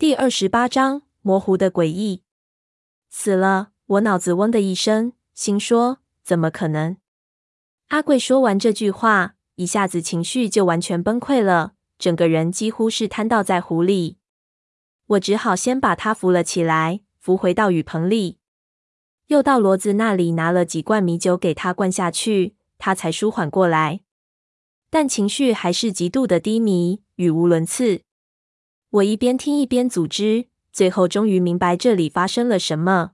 第二十八章模糊的诡异。死了！我脑子嗡的一声，心说：怎么可能？阿贵说完这句话，一下子情绪就完全崩溃了，整个人几乎是瘫倒在湖里。我只好先把他扶了起来，扶回到雨棚里，又到骡子那里拿了几罐米酒给他灌下去，他才舒缓过来。但情绪还是极度的低迷，语无伦次。我一边听一边组织，最后终于明白这里发生了什么。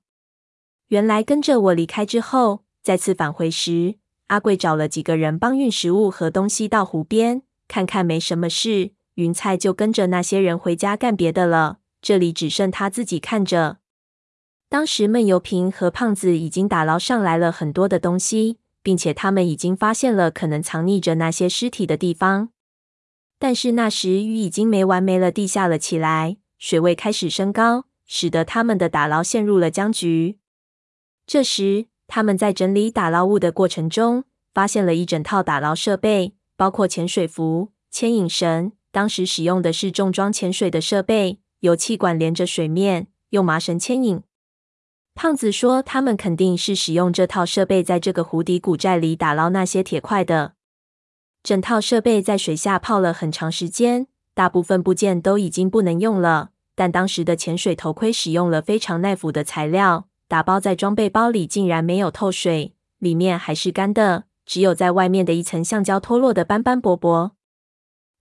原来跟着我离开之后，再次返回时，阿贵找了几个人帮运食物和东西到湖边，看看没什么事，云菜就跟着那些人回家干别的了。这里只剩他自己看着。当时闷油瓶和胖子已经打捞上来了很多的东西，并且他们已经发现了可能藏匿着那些尸体的地方。但是那时雨已经没完没了地下了起来，水位开始升高，使得他们的打捞陷入了僵局。这时，他们在整理打捞物的过程中，发现了一整套打捞设备，包括潜水服、牵引绳。当时使用的是重装潜水的设备，有气管连着水面，用麻绳牵引。胖子说，他们肯定是使用这套设备在这个湖底古寨里打捞那些铁块的。整套设备在水下泡了很长时间，大部分部件都已经不能用了。但当时的潜水头盔使用了非常耐腐的材料，打包在装备包里竟然没有透水，里面还是干的，只有在外面的一层橡胶脱落的斑斑驳驳。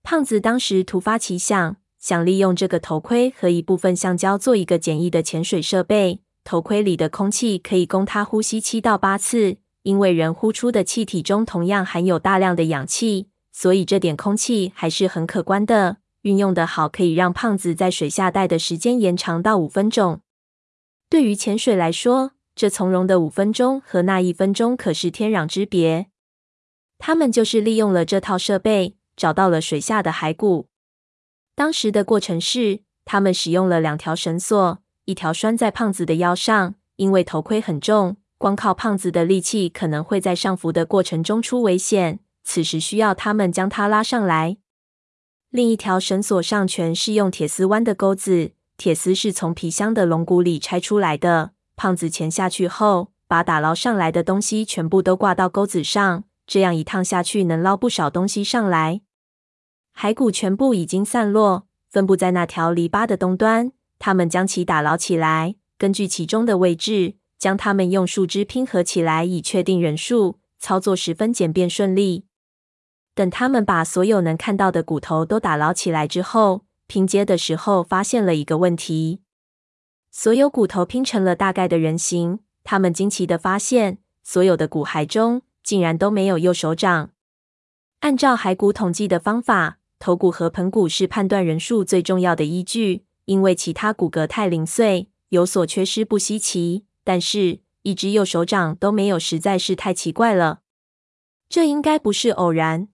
胖子当时突发奇想，想利用这个头盔和一部分橡胶做一个简易的潜水设备，头盔里的空气可以供他呼吸七到八次。因为人呼出的气体中同样含有大量的氧气，所以这点空气还是很可观的。运用得好，可以让胖子在水下待的时间延长到五分钟。对于潜水来说，这从容的五分钟和那一分钟可是天壤之别。他们就是利用了这套设备，找到了水下的骸骨。当时的过程是，他们使用了两条绳索，一条拴在胖子的腰上，因为头盔很重。光靠胖子的力气，可能会在上浮的过程中出危险。此时需要他们将他拉上来。另一条绳索上全是用铁丝弯的钩子，铁丝是从皮箱的龙骨里拆出来的。胖子潜下去后，把打捞上来的东西全部都挂到钩子上，这样一趟下去能捞不少东西上来。骸骨全部已经散落，分布在那条篱笆的东端。他们将其打捞起来，根据其中的位置。将它们用树枝拼合起来，以确定人数，操作十分简便顺利。等他们把所有能看到的骨头都打捞起来之后，拼接的时候发现了一个问题：所有骨头拼成了大概的人形。他们惊奇地发现，所有的骨骸中竟然都没有右手掌。按照骸骨统计的方法，头骨和盆骨是判断人数最重要的依据，因为其他骨骼太零碎，有所缺失不稀奇。但是，一只右手掌都没有，实在是太奇怪了。这应该不是偶然。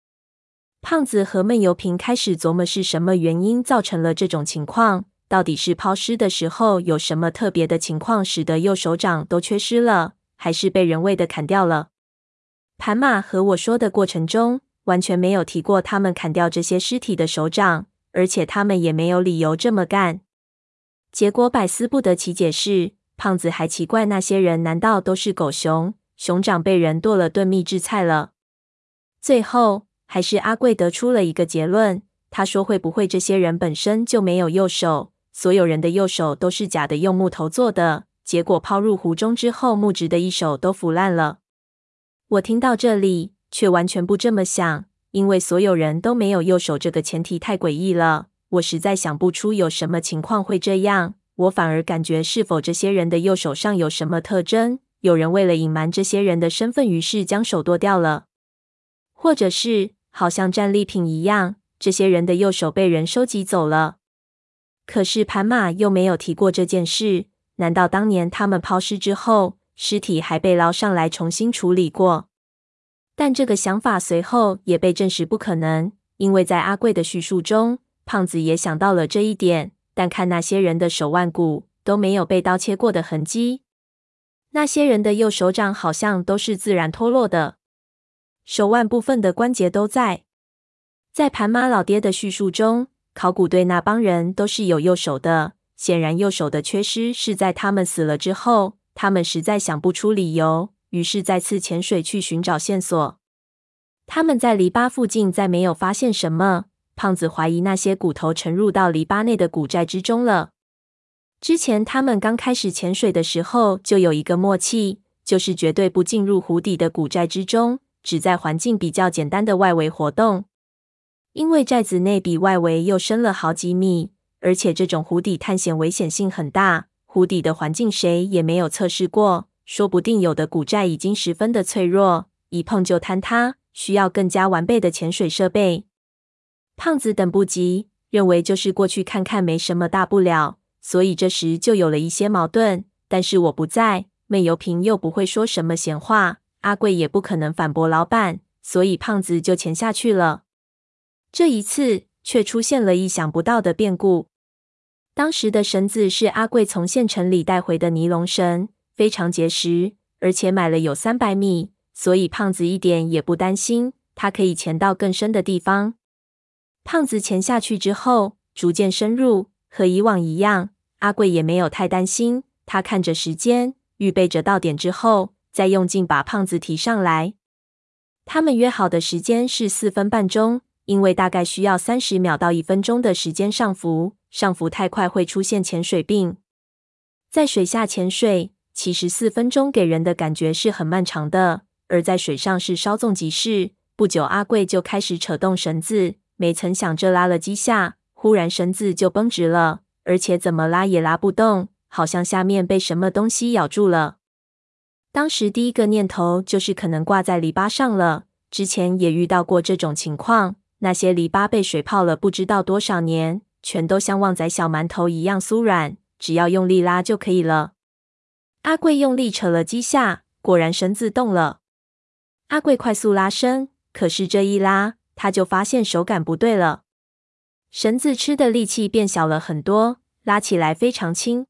胖子和闷油瓶开始琢磨是什么原因造成了这种情况。到底是抛尸的时候有什么特别的情况，使得右手掌都缺失了，还是被人为的砍掉了？盘马和我说的过程中，完全没有提过他们砍掉这些尸体的手掌，而且他们也没有理由这么干。结果百思不得其解是。胖子还奇怪那些人难道都是狗熊？熊掌被人剁了炖秘制菜了。最后还是阿贵得出了一个结论。他说：“会不会这些人本身就没有右手？所有人的右手都是假的，用木头做的。结果抛入湖中之后，木质的一手都腐烂了。”我听到这里，却完全不这么想，因为所有人都没有右手这个前提太诡异了。我实在想不出有什么情况会这样。我反而感觉，是否这些人的右手上有什么特征？有人为了隐瞒这些人的身份，于是将手剁掉了，或者是好像战利品一样，这些人的右手被人收集走了。可是盘马又没有提过这件事。难道当年他们抛尸之后，尸体还被捞上来重新处理过？但这个想法随后也被证实不可能，因为在阿贵的叙述中，胖子也想到了这一点。但看那些人的手腕骨都没有被刀切过的痕迹，那些人的右手掌好像都是自然脱落的，手腕部分的关节都在。在盘马老爹的叙述中，考古队那帮人都是有右手的，显然右手的缺失是在他们死了之后。他们实在想不出理由，于是再次潜水去寻找线索。他们在篱笆附近再没有发现什么。胖子怀疑那些骨头沉入到篱笆内的古寨之中了。之前他们刚开始潜水的时候就有一个默契，就是绝对不进入湖底的古寨之中，只在环境比较简单的外围活动。因为寨子内比外围又深了好几米，而且这种湖底探险危险性很大。湖底的环境谁也没有测试过，说不定有的古寨已经十分的脆弱，一碰就坍塌，需要更加完备的潜水设备。胖子等不及，认为就是过去看看没什么大不了，所以这时就有了一些矛盾。但是我不在，闷油瓶又不会说什么闲话，阿贵也不可能反驳老板，所以胖子就潜下去了。这一次却出现了意想不到的变故。当时的绳子是阿贵从县城里带回的尼龙绳，非常结实，而且买了有三百米，所以胖子一点也不担心，他可以潜到更深的地方。胖子潜下去之后，逐渐深入，和以往一样，阿贵也没有太担心。他看着时间，预备着到点之后，再用劲把胖子提上来。他们约好的时间是四分半钟，因为大概需要三十秒到一分钟的时间上浮。上浮太快会出现潜水病。在水下潜水，其实四分钟给人的感觉是很漫长的，而在水上是稍纵即逝。不久，阿贵就开始扯动绳子，没曾想这拉了几下，忽然绳子就绷直了，而且怎么拉也拉不动，好像下面被什么东西咬住了。当时第一个念头就是可能挂在篱笆上了，之前也遇到过这种情况，那些篱笆被水泡了不知道多少年。全都像旺仔小馒头一样酥软，只要用力拉就可以了。阿贵用力扯了几下，果然绳子动了。阿贵快速拉伸，可是这一拉，他就发现手感不对了。绳子吃的力气变小了很多，拉起来非常轻。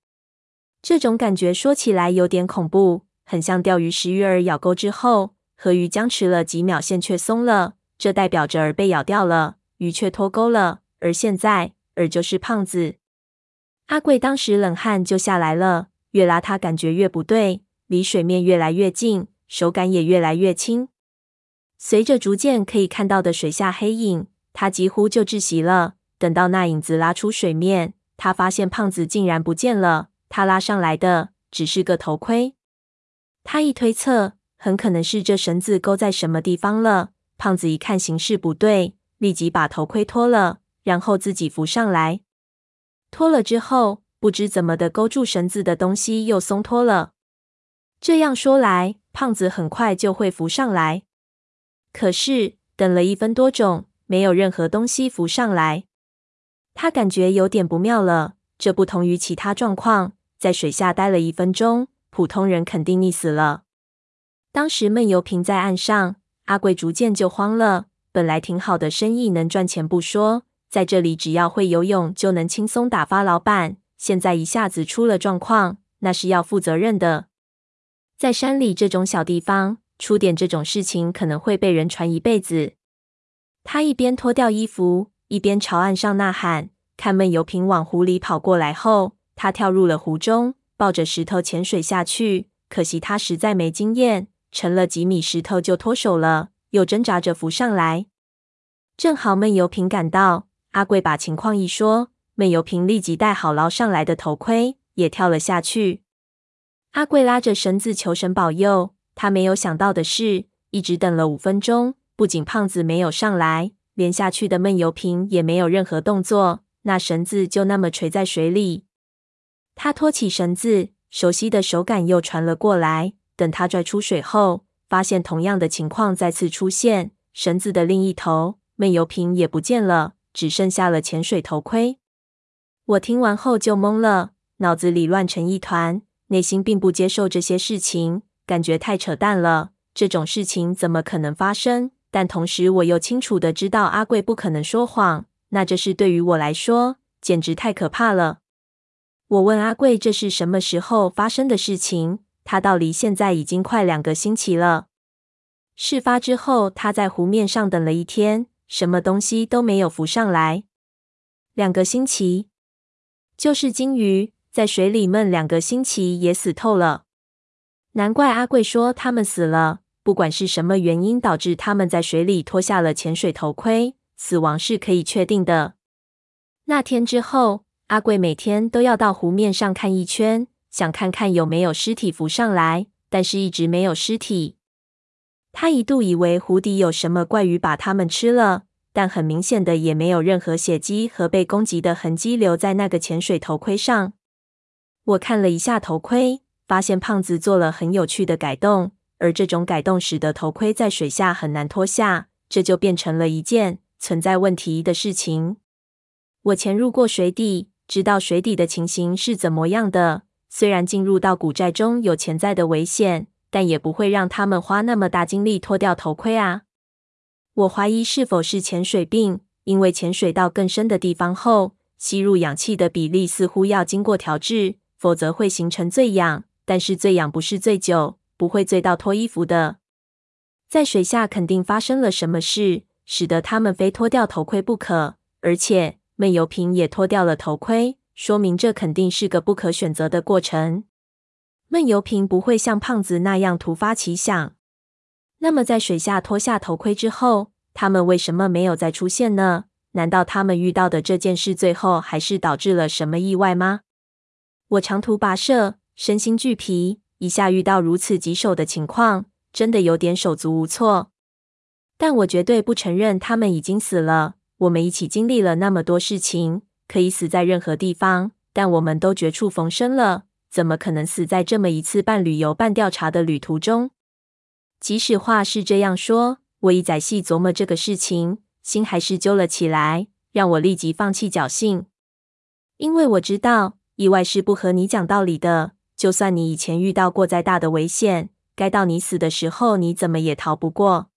这种感觉说起来有点恐怖，很像钓鱼时鱼饵咬钩之后，河鱼僵持了几秒线却松了，这代表着饵被咬掉了，鱼却脱钩了。而现在。饵就是胖子，阿贵当时冷汗就下来了。越拉他感觉越不对，离水面越来越近，手感也越来越轻。随着逐渐可以看到的水下黑影，他几乎就窒息了。等到那影子拉出水面，他发现胖子竟然不见了。他拉上来的只是个头盔。他一推测，很可能是这绳子勾在什么地方了。胖子一看形势不对，立即把头盔脱了。然后自己浮上来，脱了之后，不知怎么的勾住绳子的东西又松脱了。这样说来，胖子很快就会浮上来。可是等了一分多钟，没有任何东西浮上来，他感觉有点不妙了。这不同于其他状况，在水下待了一分钟，普通人肯定溺死了。当时闷油瓶在岸上，阿贵逐渐就慌了。本来挺好的生意，能赚钱不说。在这里，只要会游泳就能轻松打发老板。现在一下子出了状况，那是要负责任的。在山里这种小地方，出点这种事情可能会被人传一辈子。他一边脱掉衣服，一边朝岸上呐喊。看闷油瓶往湖里跑过来后，他跳入了湖中，抱着石头潜水下去。可惜他实在没经验，沉了几米石头就脱手了，又挣扎着浮上来。正好闷油瓶赶到。阿贵把情况一说，闷油瓶立即戴好捞上来的头盔，也跳了下去。阿贵拉着绳子求神保佑。他没有想到的是，一直等了五分钟，不仅胖子没有上来，连下去的闷油瓶也没有任何动作，那绳子就那么垂在水里。他拖起绳子，熟悉的手感又传了过来。等他拽出水后，发现同样的情况再次出现，绳子的另一头，闷油瓶也不见了。只剩下了潜水头盔。我听完后就懵了，脑子里乱成一团，内心并不接受这些事情，感觉太扯淡了。这种事情怎么可能发生？但同时我又清楚的知道阿贵不可能说谎，那这事对于我来说简直太可怕了。我问阿贵这是什么时候发生的事情，他道离现在已经快两个星期了。事发之后，他在湖面上等了一天。什么东西都没有浮上来。两个星期，就是鲸鱼，在水里闷两个星期也死透了。难怪阿贵说他们死了。不管是什么原因导致他们在水里脱下了潜水头盔，死亡是可以确定的。那天之后，阿贵每天都要到湖面上看一圈，想看看有没有尸体浮上来，但是一直没有尸体。他一度以为湖底有什么怪鱼把他们吃了，但很明显的也没有任何血迹和被攻击的痕迹留在那个潜水头盔上。我看了一下头盔，发现胖子做了很有趣的改动。而这种改动使得头盔在水下很难脱下，这就变成了一件存在问题的事情。我潜入过水底，知道水底的情形是怎么样的。虽然进入到古寨中有潜在的危险，但也不会让他们花那么大精力脱掉头盔啊。我怀疑是否是潜水病，因为潜水到更深的地方后，吸入氧气的比例似乎要经过调制，否则会形成醉氧。但是醉氧不是醉酒。不会醉到脱衣服的，在水下肯定发生了什么事，使得他们非脱掉头盔不可。而且闷油瓶也脱掉了头盔，说明这肯定是个不可选择的过程。闷油瓶不会像胖子那样突发奇想。那么在水下脱下头盔之后，他们为什么没有再出现呢？难道他们遇到的这件事最后还是导致了什么意外吗？我长途跋涉，身心俱疲。一下遇到如此棘手的情况，真的有点手足无措。但我绝对不承认他们已经死了。我们一起经历了那么多事情，可以死在任何地方，但我们都绝处逢生了，怎么可能死在这么一次半旅游半调查的旅途中？即使话是这样说，我一仔细琢磨这个事情，心还是揪了起来，让我立即放弃侥幸，因为我知道意外是不和你讲道理的。就算你以前遇到过再大的危险，该到你死的时候，你怎么也逃不过。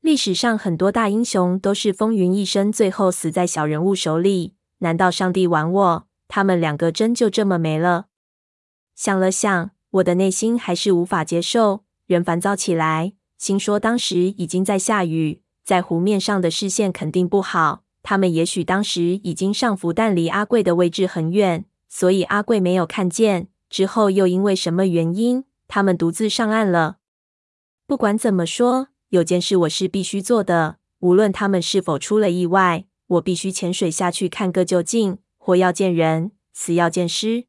历史上很多大英雄都是风云一生，最后死在小人物手里。难道上帝玩我？他们两个真就这么没了？想了想，我的内心还是无法接受，人烦躁起来。心说当时已经在下雨，在湖面上的视线肯定不好。他们也许当时已经上浮，但离阿贵的位置很远，所以阿贵没有看见。之后又因为什么原因，他们独自上岸了。不管怎么说，有件事我是必须做的，无论他们是否出了意外，我必须潜水下去看个究竟。活要见人，死要见尸。